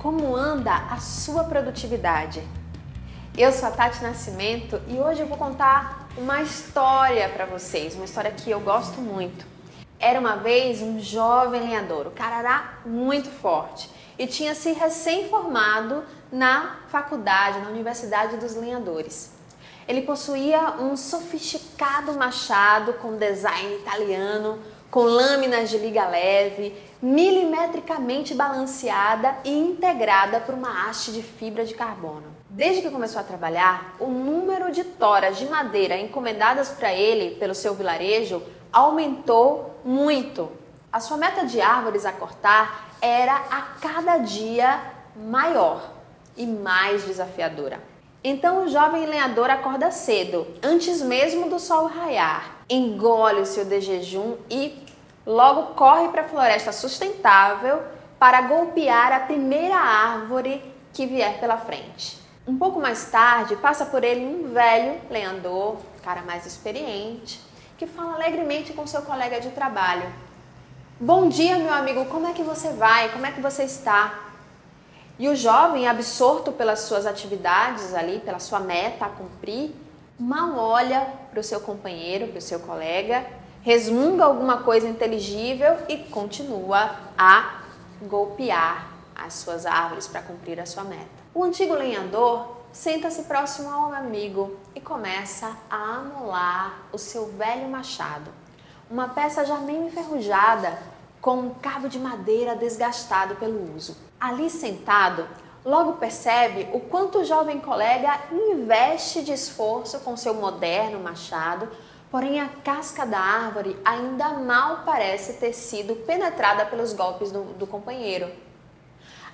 Como anda a sua produtividade? Eu sou a Tati Nascimento e hoje eu vou contar uma história para vocês, uma história que eu gosto muito. Era uma vez um jovem lenhador, o cara era muito forte e tinha se recém-formado na faculdade, na Universidade dos Lenhadores. Ele possuía um sofisticado machado com design italiano, com lâminas de liga leve, milimetricamente balanceada e integrada por uma haste de fibra de carbono. Desde que começou a trabalhar, o número de toras de madeira encomendadas para ele pelo seu vilarejo aumentou muito. A sua meta de árvores a cortar era a cada dia maior e mais desafiadora. Então o jovem lenhador acorda cedo, antes mesmo do sol raiar, engole o seu de jejum e logo corre para a floresta sustentável para golpear a primeira árvore que vier pela frente. Um pouco mais tarde, passa por ele um velho lenhador, cara mais experiente, que fala alegremente com seu colega de trabalho. Bom dia, meu amigo, como é que você vai? Como é que você está? E o jovem, absorto pelas suas atividades ali, pela sua meta a cumprir, mal olha para o seu companheiro, para o seu colega, resmunga alguma coisa inteligível e continua a golpear as suas árvores para cumprir a sua meta. O antigo lenhador senta-se próximo ao amigo e começa a amolar o seu velho machado, uma peça já meio enferrujada, com um cabo de madeira desgastado pelo uso. Ali sentado, logo percebe o quanto o jovem colega investe de esforço com seu moderno machado, porém a casca da árvore ainda mal parece ter sido penetrada pelos golpes do, do companheiro.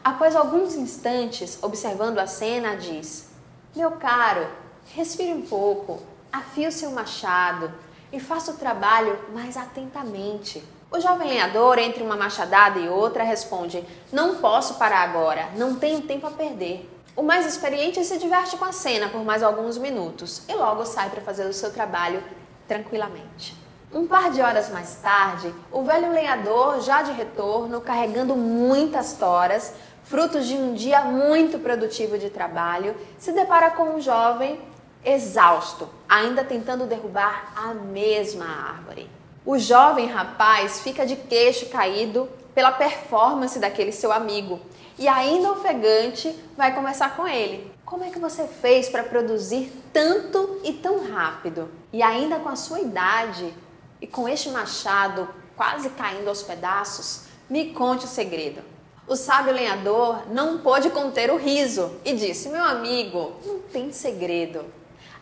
Após alguns instantes, observando a cena, diz: Meu caro, respire um pouco, afie o seu machado e faça o trabalho mais atentamente. O jovem lenhador, entre uma machadada e outra, responde: Não posso parar agora, não tenho tempo a perder. O mais experiente se diverte com a cena por mais alguns minutos e logo sai para fazer o seu trabalho tranquilamente. Um par de horas mais tarde, o velho lenhador, já de retorno, carregando muitas toras, frutos de um dia muito produtivo de trabalho, se depara com um jovem exausto, ainda tentando derrubar a mesma árvore. O jovem rapaz fica de queixo caído pela performance daquele seu amigo e, ainda ofegante, vai conversar com ele. Como é que você fez para produzir tanto e tão rápido? E ainda com a sua idade e com este machado quase caindo aos pedaços, me conte o segredo. O sábio lenhador não pôde conter o riso e disse: Meu amigo, não tem segredo.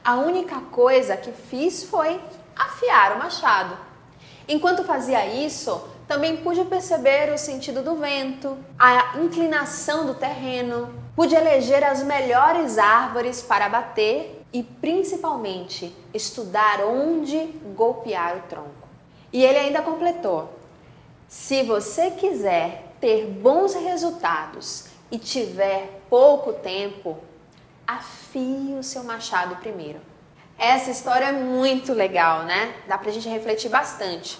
A única coisa que fiz foi afiar o machado. Enquanto fazia isso, também pude perceber o sentido do vento, a inclinação do terreno, pude eleger as melhores árvores para bater e principalmente estudar onde golpear o tronco. E ele ainda completou: se você quiser ter bons resultados e tiver pouco tempo, afie o seu machado primeiro. Essa história é muito legal, né? Dá pra gente refletir bastante.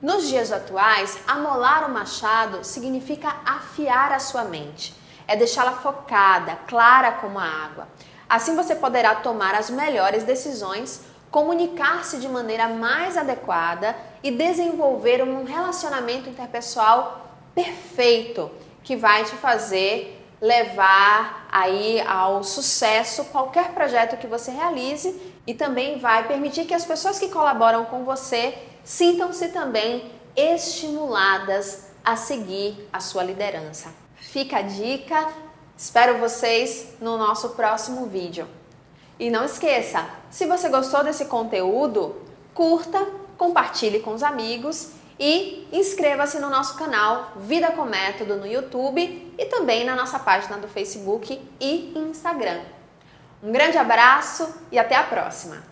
Nos dias atuais, amolar o machado significa afiar a sua mente. É deixá-la focada, clara como a água. Assim você poderá tomar as melhores decisões, comunicar-se de maneira mais adequada e desenvolver um relacionamento interpessoal perfeito que vai te fazer levar aí ao sucesso qualquer projeto que você realize e também vai permitir que as pessoas que colaboram com você sintam-se também estimuladas a seguir a sua liderança. Fica a dica, espero vocês no nosso próximo vídeo. E não esqueça, se você gostou desse conteúdo, curta, compartilhe com os amigos e inscreva-se no nosso canal Vida com Método no YouTube e também na nossa página do Facebook e Instagram. Um grande abraço e até a próxima!